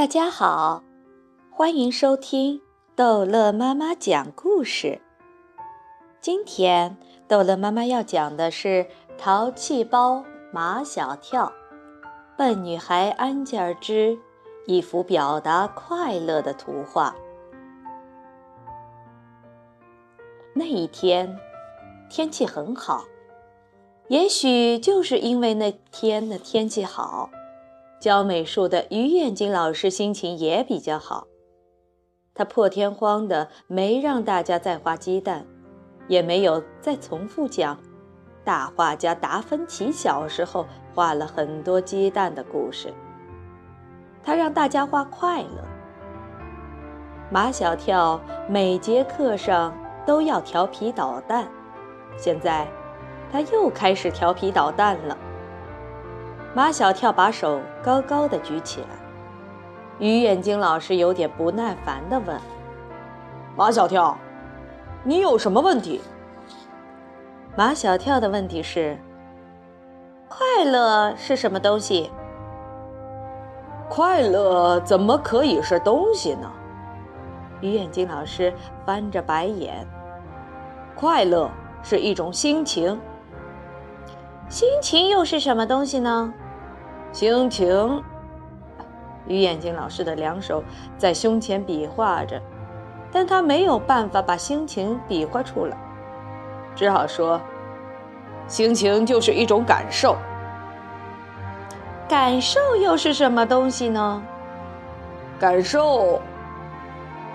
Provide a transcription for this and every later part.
大家好，欢迎收听逗乐妈妈讲故事。今天逗乐妈妈要讲的是《淘气包马小跳》，笨女孩安吉尔之一幅表达快乐的图画。那一天天气很好，也许就是因为那天的天气好。教美术的于眼睛老师心情也比较好，他破天荒的没让大家再画鸡蛋，也没有再重复讲大画家达芬奇小时候画了很多鸡蛋的故事。他让大家画快乐。马小跳每节课上都要调皮捣蛋，现在他又开始调皮捣蛋了。马小跳把手高高的举起来，鱼眼睛老师有点不耐烦地问：“马小跳，你有什么问题？”马小跳的问题是：“快乐是什么东西？”“快乐怎么可以是东西呢？”鱼眼睛老师翻着白眼。“快乐是一种心情。”“心情又是什么东西呢？”心情，鱼眼睛老师的两手在胸前比划着，但他没有办法把心情比划出来，只好说：“心情就是一种感受。感受又是什么东西呢？感受。”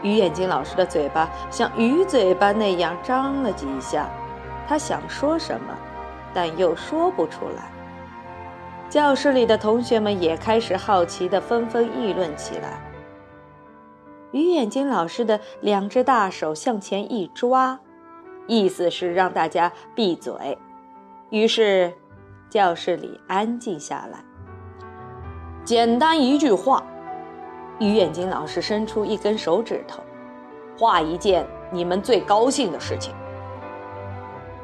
鱼眼睛老师的嘴巴像鱼嘴巴那样张了几下，他想说什么，但又说不出来。教室里的同学们也开始好奇地纷纷议论起来。鱼眼睛老师的两只大手向前一抓，意思是让大家闭嘴。于是，教室里安静下来。简单一句话，鱼眼睛老师伸出一根手指头，画一件你们最高兴的事情。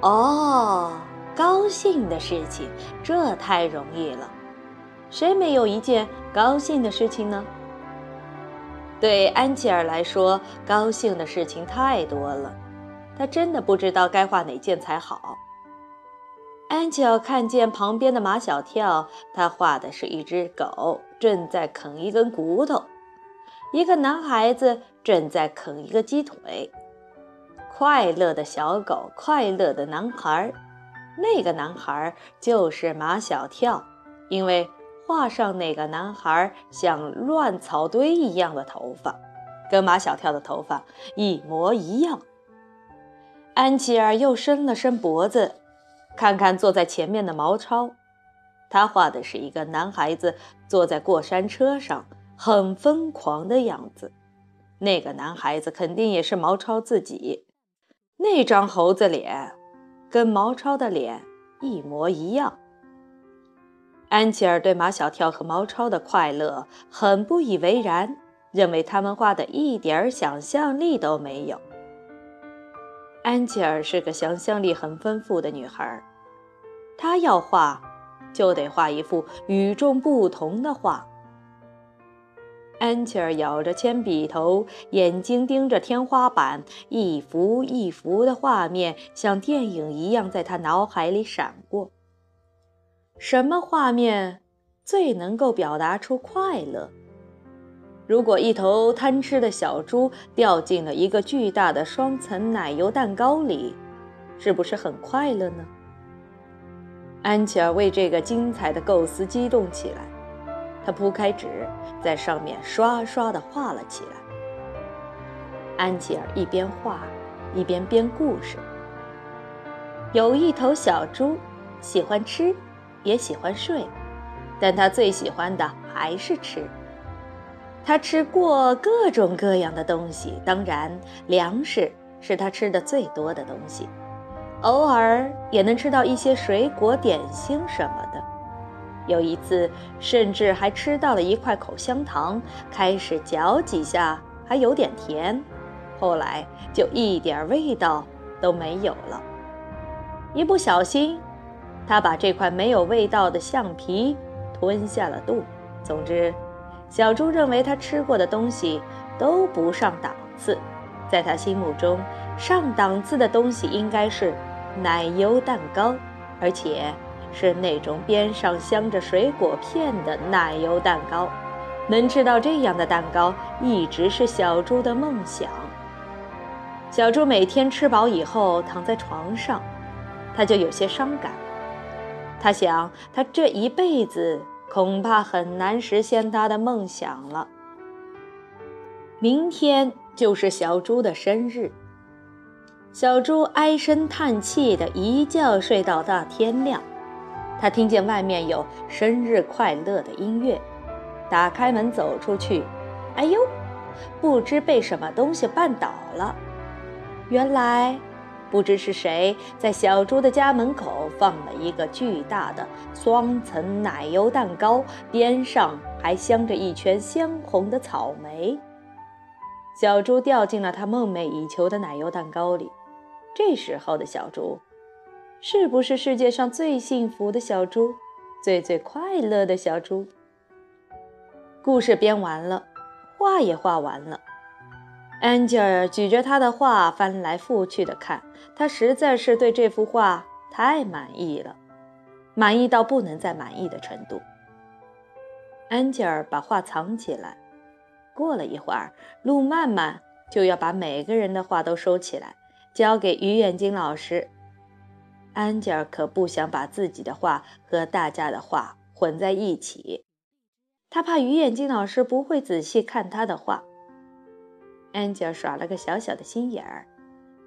哦。高兴的事情，这太容易了。谁没有一件高兴的事情呢？对安琪儿来说，高兴的事情太多了，她真的不知道该画哪件才好。安琪儿看见旁边的马小跳，他画的是一只狗正在啃一根骨头，一个男孩子正在啃一个鸡腿。快乐的小狗，快乐的男孩。那个男孩就是马小跳，因为画上那个男孩像乱草堆一样的头发，跟马小跳的头发一模一样。安琪儿又伸了伸脖子，看看坐在前面的毛超，他画的是一个男孩子坐在过山车上，很疯狂的样子。那个男孩子肯定也是毛超自己，那张猴子脸。跟毛超的脸一模一样。安琪儿对马小跳和毛超的快乐很不以为然，认为他们画的一点想象力都没有。安琪儿是个想象力很丰富的女孩，她要画，就得画一幅与众不同的画。安琪儿咬着铅笔头，眼睛盯着天花板，一幅一幅的画面像电影一样在他脑海里闪过。什么画面最能够表达出快乐？如果一头贪吃的小猪掉进了一个巨大的双层奶油蛋糕里，是不是很快乐呢？安琪儿为这个精彩的构思激动起来。他铺开纸，在上面刷刷地画了起来。安琪儿一边画，一边编故事。有一头小猪，喜欢吃，也喜欢睡，但它最喜欢的还是吃。它吃过各种各样的东西，当然，粮食是它吃的最多的东西，偶尔也能吃到一些水果、点心什么的。有一次，甚至还吃到了一块口香糖，开始嚼几下还有点甜，后来就一点味道都没有了。一不小心，他把这块没有味道的橡皮吞下了肚。总之，小猪认为他吃过的东西都不上档次，在他心目中，上档次的东西应该是奶油蛋糕，而且是那种边上镶着水果片的奶油蛋糕。能吃到这样的蛋糕，一直是小猪的梦想。小猪每天吃饱以后躺在床上，他就有些伤感。他想，他这一辈子恐怕很难实现他的梦想了。明天就是小猪的生日。小猪唉声叹气的一觉睡到大天亮。他听见外面有生日快乐的音乐，打开门走出去，哎呦，不知被什么东西绊倒了。原来，不知是谁在小猪的家门口放了一个巨大的双层奶油蛋糕，边上还镶着一圈鲜红的草莓。小猪掉进了他梦寐以求的奶油蛋糕里。这时候的小猪，是不是世界上最幸福的小猪，最最快乐的小猪？故事编完了，画也画完了。安吉尔举着他的画翻来覆去的看，他实在是对这幅画太满意了，满意到不能再满意的程度。安吉尔把画藏起来。过了一会儿，路曼曼就要把每个人的画都收起来，交给鱼眼睛老师。安吉尔可不想把自己的画和大家的画混在一起，他怕鱼眼睛老师不会仔细看他的画。安吉尔耍了个小小的心眼儿，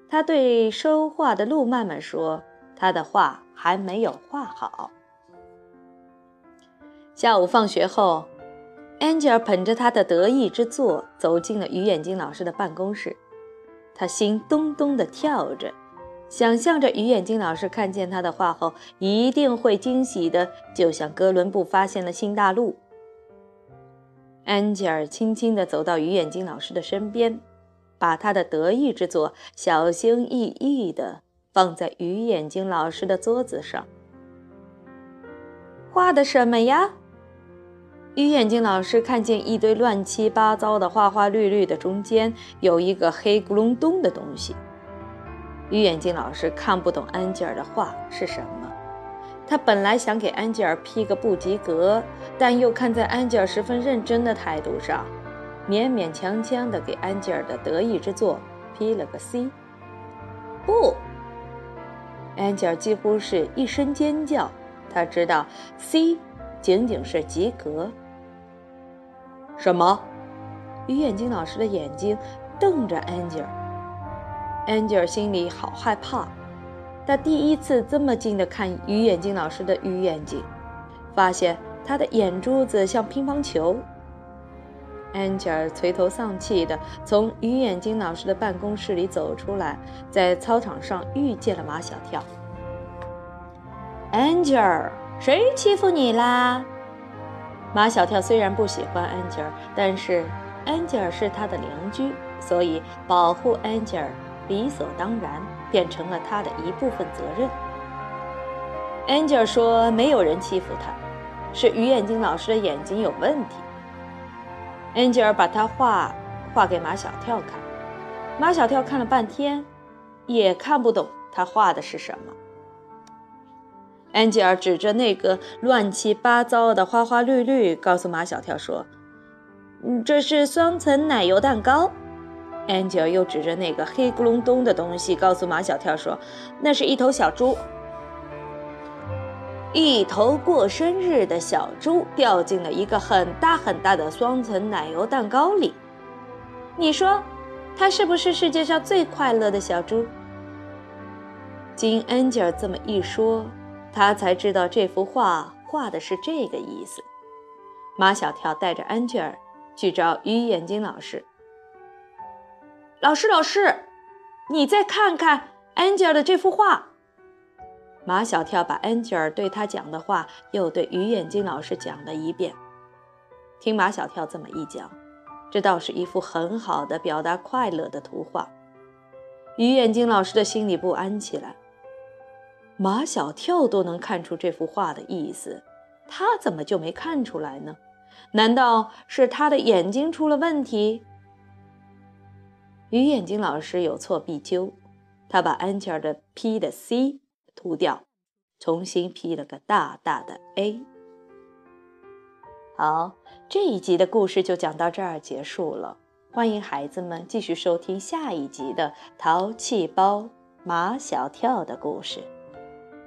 他对收画的路曼曼说：“他的画还没有画好。”下午放学后，安吉尔捧着他的得意之作走进了鱼眼睛老师的办公室，他心咚咚地跳着，想象着鱼眼睛老师看见他的画后一定会惊喜的，就像哥伦布发现了新大陆。安吉尔轻轻地走到鱼眼睛老师的身边，把他的得意之作小心翼翼地放在鱼眼睛老师的桌子上。画的什么呀？鱼眼睛老师看见一堆乱七八糟的花花绿绿的，中间有一个黑咕隆咚的东西。鱼眼睛老师看不懂安吉尔的话是什么。他本来想给安吉尔批个不及格，但又看在安吉尔十分认真的态度上，勉勉强强地给安吉尔的得意之作批了个 C。不，安吉尔几乎是一声尖叫，他知道 C 仅仅是及格。什么？鱼眼睛老师的眼睛瞪着安吉尔，安吉尔心里好害怕。他第一次这么近的看鱼眼睛老师的鱼眼睛，发现他的眼珠子像乒乓球。安吉尔垂头丧气地从鱼眼睛老师的办公室里走出来，在操场上遇见了马小跳。安吉尔，谁欺负你啦？马小跳虽然不喜欢安吉尔，但是安吉尔是他的邻居，所以保护安吉尔理所当然。变成了他的一部分责任。安吉尔说：“没有人欺负他，是鱼眼睛老师的眼睛有问题。”安吉尔把他画画给马小跳看，马小跳看了半天，也看不懂他画的是什么。安吉尔指着那个乱七八糟的花花绿绿，告诉马小跳说：“嗯，这是双层奶油蛋糕。” Angel 又指着那个黑咕隆咚的东西，告诉马小跳说：“那是一头小猪，一头过生日的小猪掉进了一个很大很大的双层奶油蛋糕里。你说，它是不是世界上最快乐的小猪？”经 Angel 这么一说，他才知道这幅画画的是这个意思。马小跳带着 Angel 去找鱼眼睛老师。老师，老师，你再看看安吉尔的这幅画。马小跳把安吉尔对他讲的话又对鱼眼睛老师讲了一遍。听马小跳这么一讲，这倒是一幅很好的表达快乐的图画。鱼眼睛老师的心里不安起来。马小跳都能看出这幅画的意思，他怎么就没看出来呢？难道是他的眼睛出了问题？鱼眼睛老师有错必纠，他把安琪儿的 P 的 C 涂掉，重新 P 了个大大的 A。好，这一集的故事就讲到这儿结束了。欢迎孩子们继续收听下一集的《淘气包马小跳》的故事。